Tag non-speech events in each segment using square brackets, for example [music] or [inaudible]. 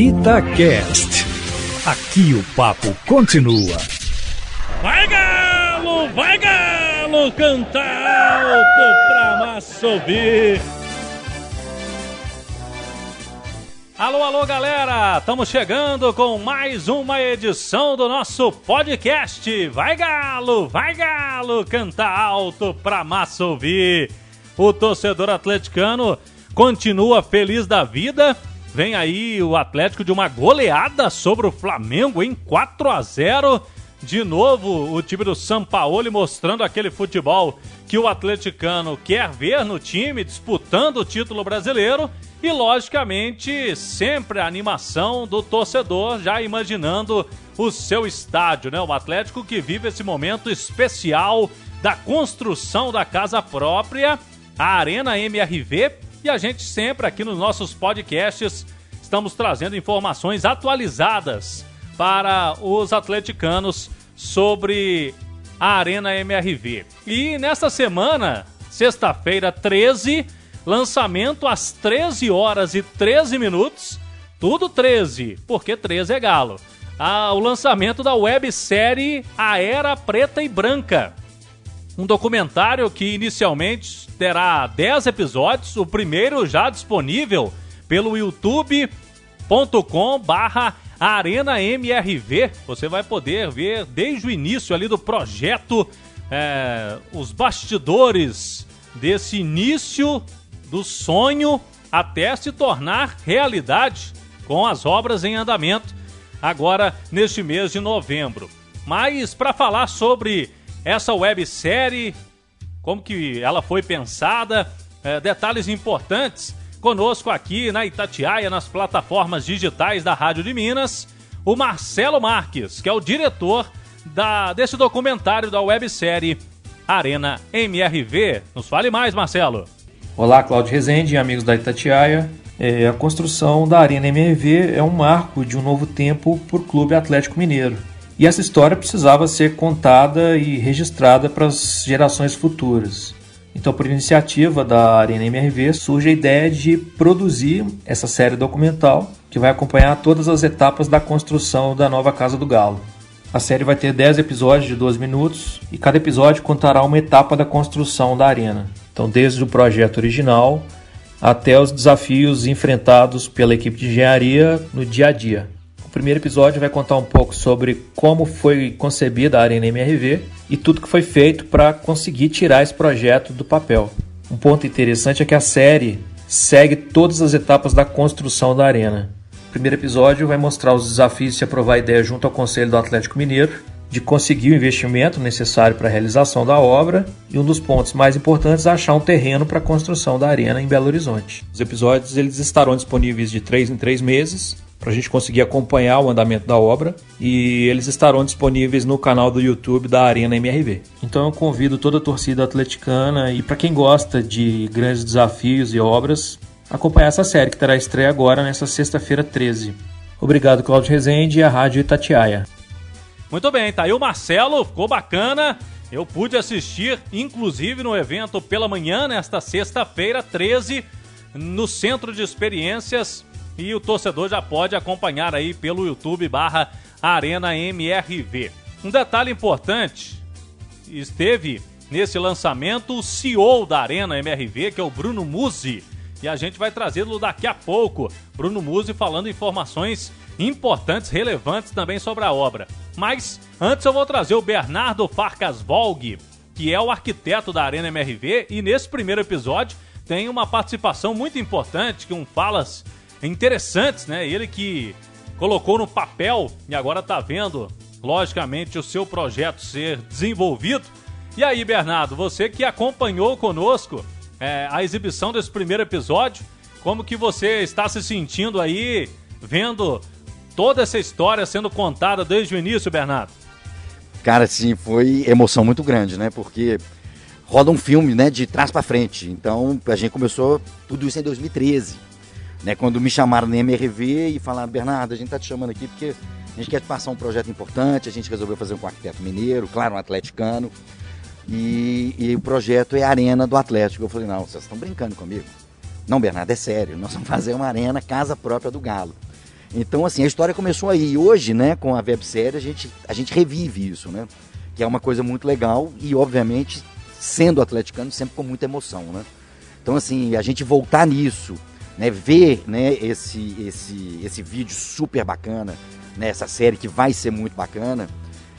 Itacast. Aqui o papo continua. Vai galo, vai galo, canta alto pra massa ouvir. Alô, alô, galera! Estamos chegando com mais uma edição do nosso podcast. Vai galo, vai galo, canta alto pra massa ouvir. O torcedor atleticano continua feliz da vida. Vem aí o Atlético de uma goleada sobre o Flamengo em 4 a 0. De novo, o time do Sampaoli mostrando aquele futebol que o atleticano quer ver no time, disputando o título brasileiro. E, logicamente, sempre a animação do torcedor, já imaginando o seu estádio, né? O Atlético que vive esse momento especial da construção da casa própria, a Arena MRV. E a gente sempre aqui nos nossos podcasts estamos trazendo informações atualizadas para os atleticanos sobre a Arena MRV. E nesta semana, sexta-feira 13, lançamento às 13 horas e 13 minutos, tudo 13, porque 13 é galo. Ah, o lançamento da websérie A Era Preta e Branca. Um documentário que inicialmente terá 10 episódios, o primeiro já disponível pelo youtube.com barra Arena MRV. Você vai poder ver desde o início ali do projeto é, os bastidores desse início do sonho até se tornar realidade com as obras em andamento agora neste mês de novembro. Mas para falar sobre essa websérie, como que ela foi pensada, é, detalhes importantes, Conosco aqui na Itatiaia, nas plataformas digitais da Rádio de Minas, o Marcelo Marques, que é o diretor da, desse documentário da websérie Arena MRV. Nos fale mais, Marcelo. Olá, Cláudio Rezende amigos da Itatiaia. É, a construção da Arena MRV é um marco de um novo tempo para o Clube Atlético Mineiro. E essa história precisava ser contada e registrada para as gerações futuras. Então, por iniciativa da Arena MRV, surge a ideia de produzir essa série documental que vai acompanhar todas as etapas da construção da nova Casa do Galo. A série vai ter 10 episódios de 12 minutos e cada episódio contará uma etapa da construção da arena. Então, desde o projeto original até os desafios enfrentados pela equipe de engenharia no dia a dia. O primeiro episódio vai contar um pouco sobre como foi concebida a Arena MRV e tudo que foi feito para conseguir tirar esse projeto do papel. Um ponto interessante é que a série segue todas as etapas da construção da arena. O primeiro episódio vai mostrar os desafios de se aprovar a ideia junto ao Conselho do Atlético Mineiro, de conseguir o investimento necessário para a realização da obra e um dos pontos mais importantes é achar um terreno para a construção da arena em Belo Horizonte. Os episódios eles estarão disponíveis de 3 em 3 meses para a gente conseguir acompanhar o andamento da obra e eles estarão disponíveis no canal do YouTube da Arena MRV. Então eu convido toda a torcida atleticana e para quem gosta de grandes desafios e obras, acompanhar essa série que terá estreia agora nessa sexta-feira 13. Obrigado, Claudio Rezende e a Rádio Itatiaia. Muito bem, tá aí o Marcelo, ficou bacana. Eu pude assistir, inclusive no evento pela manhã, nesta sexta-feira 13, no Centro de Experiências e o torcedor já pode acompanhar aí pelo YouTube barra Arena MRV. Um detalhe importante, esteve nesse lançamento o CEO da Arena MRV, que é o Bruno Musi, e a gente vai trazê-lo daqui a pouco. Bruno Musi falando informações importantes, relevantes também sobre a obra. Mas antes eu vou trazer o Bernardo Farcas Volg, que é o arquiteto da Arena MRV, e nesse primeiro episódio tem uma participação muito importante, que um falas interessantes, né? Ele que colocou no papel e agora está vendo, logicamente, o seu projeto ser desenvolvido. E aí, Bernardo, você que acompanhou conosco é, a exibição desse primeiro episódio, como que você está se sentindo aí, vendo toda essa história sendo contada desde o início, Bernardo? Cara, sim, foi emoção muito grande, né? Porque roda um filme, né, de trás para frente. Então, a gente começou tudo isso em 2013 né, quando me chamaram na MRV e falaram, Bernardo, a gente está te chamando aqui porque a gente quer te passar um projeto importante, a gente resolveu fazer um com arquiteto mineiro, claro, um atleticano, e, e, o projeto é a Arena do Atlético. Eu falei, não, vocês estão brincando comigo. Não, Bernardo, é sério, nós vamos fazer uma arena casa própria do Galo. Então, assim, a história começou aí. E hoje, né, com a websérie, a gente, a gente revive isso, né? Que é uma coisa muito legal e, obviamente, sendo atleticano, sempre com muita emoção, né? Então, assim, a gente voltar nisso, né, ver né, esse, esse, esse vídeo super bacana, né, essa série que vai ser muito bacana,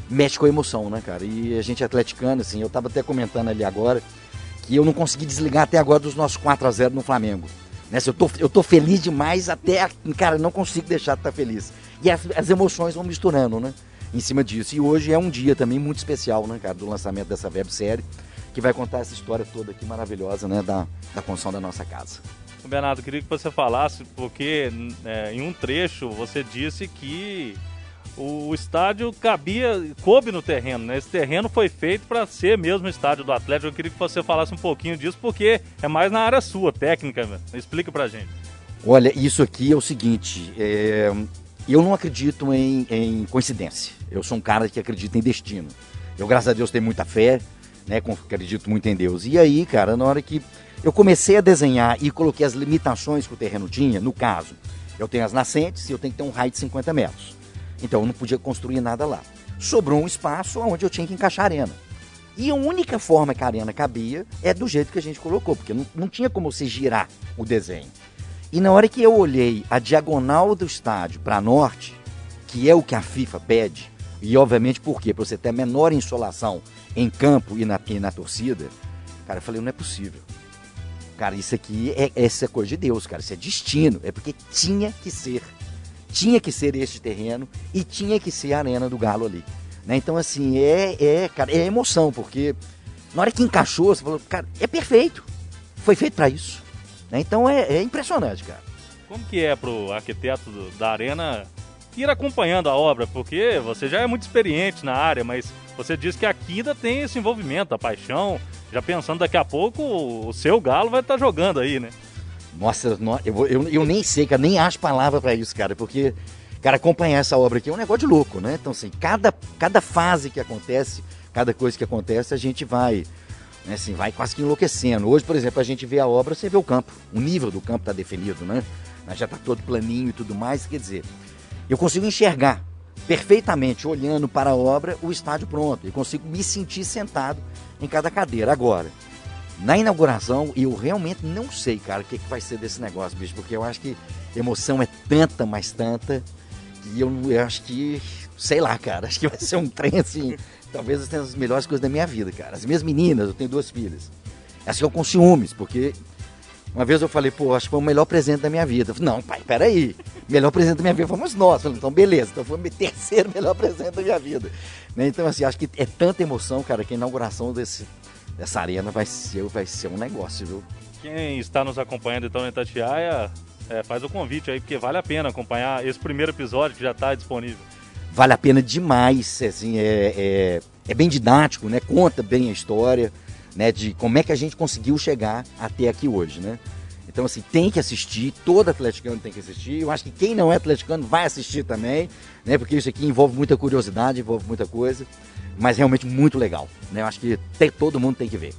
mexe com a emoção, né, cara? E a gente é atleticano, assim, eu tava até comentando ali agora que eu não consegui desligar até agora dos nossos 4 a 0 no Flamengo. Né? Eu, tô, eu tô feliz demais até, cara, não consigo deixar de estar feliz. E as, as emoções vão misturando, né? Em cima disso. E hoje é um dia também muito especial, né, cara, do lançamento dessa websérie, que vai contar essa história toda aqui maravilhosa, né, da, da construção da nossa casa. Bernardo, queria que você falasse, porque é, em um trecho você disse que o estádio cabia, coube no terreno, né? Esse terreno foi feito para ser mesmo o estádio do Atlético. Eu queria que você falasse um pouquinho disso, porque é mais na área sua, técnica. Né? Explica pra gente. Olha, isso aqui é o seguinte: é... eu não acredito em, em, coincidência. Eu sou um cara que acredita em destino. Eu, graças a Deus, tenho muita fé, né? Acredito muito em Deus. E aí, cara, na hora que eu comecei a desenhar e coloquei as limitações que o terreno tinha, no caso, eu tenho as nascentes e eu tenho que ter um raio de 50 metros. Então eu não podia construir nada lá. Sobrou um espaço onde eu tinha que encaixar a arena. E a única forma que a arena cabia é do jeito que a gente colocou, porque não, não tinha como se girar o desenho. E na hora que eu olhei a diagonal do estádio para norte, que é o que a FIFA pede, e obviamente por quê? Para você ter a menor insolação em campo e na, e na torcida, cara, eu falei, não é possível. Cara, isso aqui é essa é coisa de Deus, cara, isso é destino, é porque tinha que ser tinha que ser este terreno e tinha que ser a arena do Galo ali. Né? Então, assim, é, é, cara, é emoção, porque na hora que encaixou, você falou, cara, é perfeito. Foi feito para isso. Né? Então é, é, impressionante, cara. Como que é pro arquiteto da arena ir acompanhando a obra? Porque você já é muito experiente na área, mas você diz que aqui ainda tem esse envolvimento, a paixão, já pensando daqui a pouco o seu galo vai estar tá jogando aí, né? Nossa, eu, eu, eu nem sei, cara, nem acho palavra para isso, cara, porque, cara, acompanhar essa obra aqui é um negócio de louco, né? Então, assim, cada, cada fase que acontece, cada coisa que acontece, a gente vai, né, assim, vai quase que enlouquecendo. Hoje, por exemplo, a gente vê a obra, você vê o campo, o nível do campo está definido, né? Já está todo planinho e tudo mais, quer dizer, eu consigo enxergar perfeitamente, olhando para a obra, o estádio pronto. Eu consigo me sentir sentado em cada cadeira. Agora, na inauguração, eu realmente não sei, cara, o que, que vai ser desse negócio, bicho, porque eu acho que emoção é tanta, mais tanta, que eu, eu acho que, sei lá, cara, [laughs] acho que vai ser um trem assim, talvez tenha as melhores coisas da minha vida, cara. As minhas meninas, eu tenho duas filhas, elas ficam com ciúmes, porque uma vez eu falei, pô, acho que foi o melhor presente da minha vida. Falei, não, pai, peraí. Melhor presente da minha vida fomos nós. Falei, então, beleza. Então foi o [laughs] terceiro melhor presente da minha vida. Né? Então, assim, acho que é tanta emoção, cara, que a inauguração desse, essa arena vai ser, vai ser um negócio, viu? Quem está nos acompanhando então em Itatiaia, é, faz o convite aí, porque vale a pena acompanhar esse primeiro episódio que já está disponível. Vale a pena demais, assim, é, é, é, bem didático, né? Conta bem a história, né? De como é que a gente conseguiu chegar até aqui hoje, né? Então, assim, tem que assistir, todo atleticano tem que assistir. Eu acho que quem não é atleticano vai assistir também, né? Porque isso aqui envolve muita curiosidade, envolve muita coisa mas realmente muito legal. Né? Eu acho que tem, todo mundo tem que ver.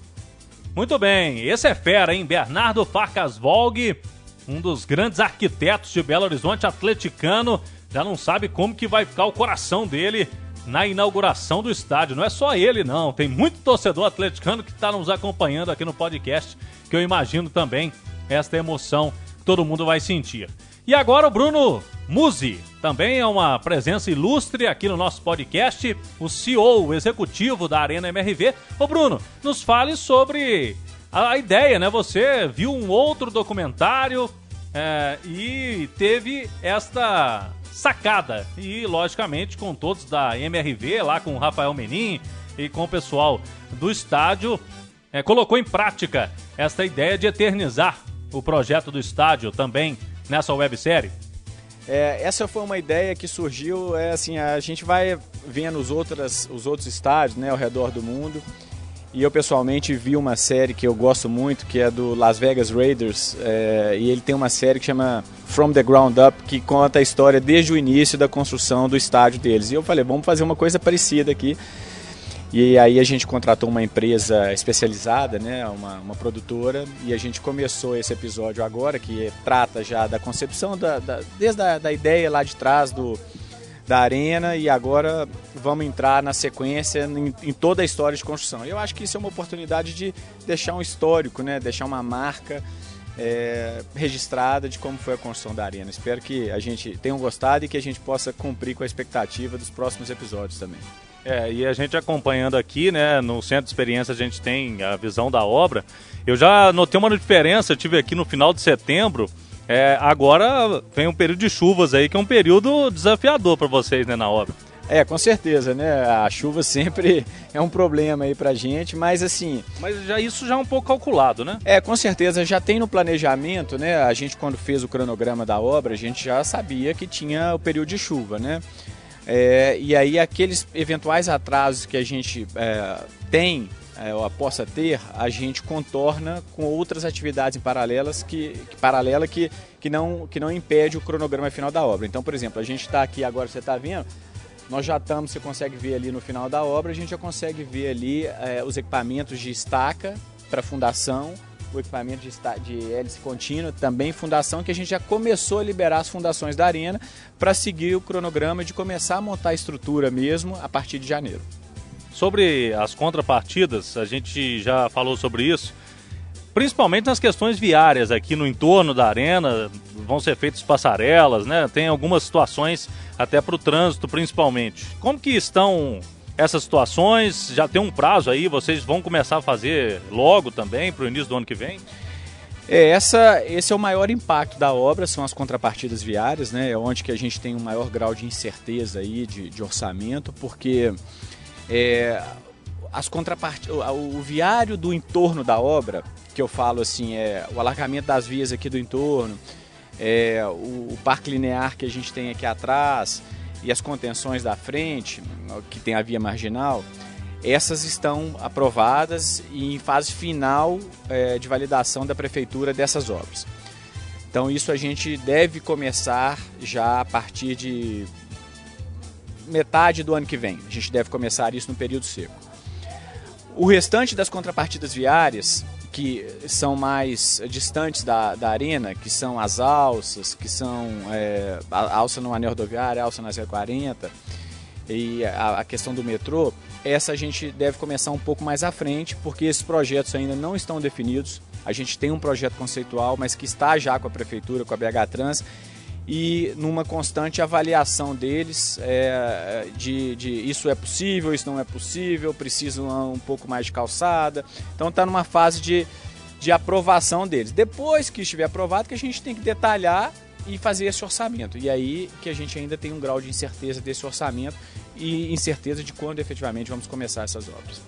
Muito bem, esse é fera, hein? Bernardo Farcas Volg, um dos grandes arquitetos de Belo Horizonte, atleticano, já não sabe como que vai ficar o coração dele na inauguração do estádio. Não é só ele, não. Tem muito torcedor atleticano que está nos acompanhando aqui no podcast, que eu imagino também esta emoção que todo mundo vai sentir. E agora o Bruno Musi, também é uma presença ilustre aqui no nosso podcast, o CEO, o executivo da Arena MRV. Ô Bruno, nos fale sobre a ideia, né? Você viu um outro documentário é, e teve esta sacada. E, logicamente, com todos da MRV, lá com o Rafael Menin e com o pessoal do estádio, é, colocou em prática esta ideia de eternizar o projeto do estádio também nessa websérie? É, essa foi uma ideia que surgiu, é assim, a gente vai vendo os, outras, os outros estádios né, ao redor do mundo. E eu pessoalmente vi uma série que eu gosto muito, que é do Las Vegas Raiders, é, e ele tem uma série que chama From the Ground Up, que conta a história desde o início da construção do estádio deles. E eu falei, vamos fazer uma coisa parecida aqui. E aí a gente contratou uma empresa especializada, né, uma, uma produtora, e a gente começou esse episódio agora, que trata já da concepção, da, da desde a da ideia lá de trás do, da arena, e agora vamos entrar na sequência em, em, toda a história de construção. Eu acho que isso é uma oportunidade de deixar um histórico, né, deixar uma marca é, registrada de como foi a construção da arena. Espero que a gente tenha gostado e que a gente possa cumprir com a expectativa dos próximos episódios também. É, e a gente acompanhando aqui, né, no Centro de Experiência a gente tem a visão da obra. Eu já notei uma diferença, eu tive aqui no final de setembro. É, agora vem um período de chuvas aí, que é um período desafiador para vocês, né, na obra. É, com certeza, né? A chuva [laughs] sempre é um problema aí pra gente, mas assim. Mas já isso já é um pouco calculado, né? É, com certeza, já tem no planejamento, né? A gente, quando fez o cronograma da obra, a gente já sabia que tinha o período de chuva, né? É, e aí aqueles eventuais atrasos que a gente é, tem é, ou possa ter, a gente contorna com outras atividades paralelas que, que, paralela que, que, não, que não impede o cronograma final da obra. Então, por exemplo, a gente está aqui agora, você está vendo, nós já estamos, você consegue ver ali no final da obra, a gente já consegue ver ali é, os equipamentos de estaca para fundação, o equipamento de, de hélice contínua, também fundação, que a gente já começou a liberar as fundações da arena para seguir o cronograma de começar a montar a estrutura mesmo a partir de janeiro. Sobre as contrapartidas, a gente já falou sobre isso, principalmente nas questões viárias aqui no entorno da arena, vão ser feitas passarelas, né? Tem algumas situações até para o trânsito, principalmente. Como que estão essas situações? Já tem um prazo aí, vocês vão começar a fazer logo também, para o início do ano que vem? É, essa, esse é o maior impacto da obra, são as contrapartidas viárias, né? É onde que a gente tem um maior grau de incerteza aí, de, de orçamento, porque é, as contrapartidas, o, o viário do entorno da obra, que eu falo assim, é o alargamento das vias aqui do entorno, é, o, o parque linear que a gente tem aqui atrás, e as contenções da frente, que tem a via marginal, essas estão aprovadas e em fase final é, de validação da prefeitura dessas obras. Então isso a gente deve começar já a partir de metade do ano que vem. A gente deve começar isso no período seco. O restante das contrapartidas viárias que são mais distantes da, da arena, que são as alças, que são é, a alça no anel rodoviário, a alça na 040 e a, a, questão do metrô, essa a gente deve começar um pouco mais à frente, porque esses projetos ainda não estão definidos. A gente tem um projeto conceitual, mas que está já com a prefeitura, com a BH Trans, e numa constante avaliação deles é, de, de, isso é possível, isso não é possível, preciso um pouco mais de calçada. Então está numa fase de, de aprovação deles. Depois que estiver aprovado, que a gente tem que detalhar e fazer esse orçamento. E aí que a gente ainda tem um grau de incerteza desse orçamento e incerteza de quando efetivamente vamos começar essas obras.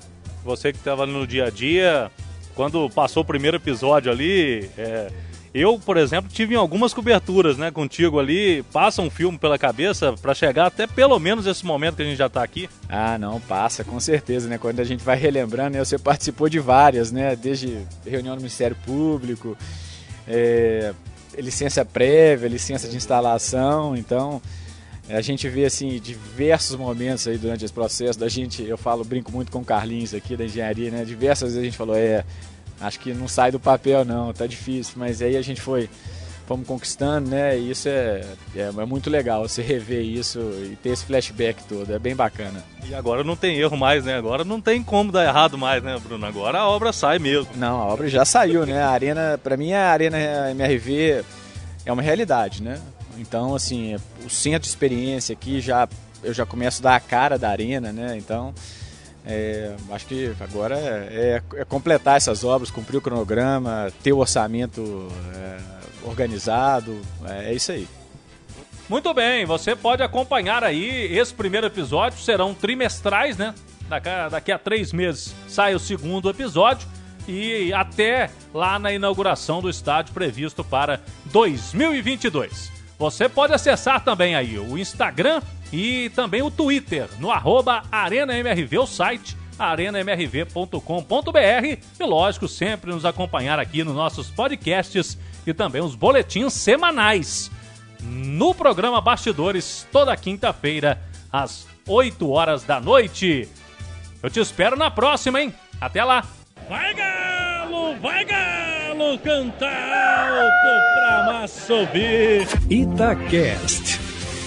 Você que estava no dia a dia, quando passou o primeiro episódio ali, é eu, por exemplo, tive algumas coberturas, né, contigo ali. Passa um filme pela cabeça para chegar até pelo menos esse momento que a gente já tá aqui? Ah, não, passa, com certeza, né? Quando a gente vai relembrando, né, você participou de várias, né? Desde reunião no Ministério Público, é, licença prévia, licença de instalação, então a gente vê assim diversos momentos aí durante esse processo da gente, eu falo, brinco muito com o Carlinhos aqui da engenharia, né? Diversas vezes a gente falou, é, acho que não sai do papel não, tá difícil, mas aí a gente foi fomos conquistando, né? E isso é, é, é, muito legal, você rever isso e ter esse flashback todo, é bem bacana. E agora não tem erro mais, né? Agora não tem como dar errado mais, né, Bruno? Agora a obra sai mesmo. Não, a obra já saiu, né? A arena, para mim a arena MRV é uma realidade, né? Então, assim, o centro de experiência aqui já eu já começo a dar a cara da arena, né? Então, é, acho que agora é, é, é, completar essas obras, cumprir o cronograma, ter o orçamento é, organizado, é, é, isso aí. Muito bem, você pode acompanhar aí esse primeiro episódio, serão trimestrais, né? Daqui a, daqui a três meses sai o segundo episódio e até lá na inauguração do estádio previsto para 2022. Você pode acessar também aí o Instagram e também o Twitter no arroba ArenaMRV, o site arenamrv.com.br e lógico, sempre nos acompanhar aqui nos nossos podcasts e também os boletins semanais no programa Bastidores toda quinta-feira às 8 horas da noite. Eu te espero na próxima, hein? Até lá! Vai Galo, vai Galo, canta alto pra massa ouvir. Itacast.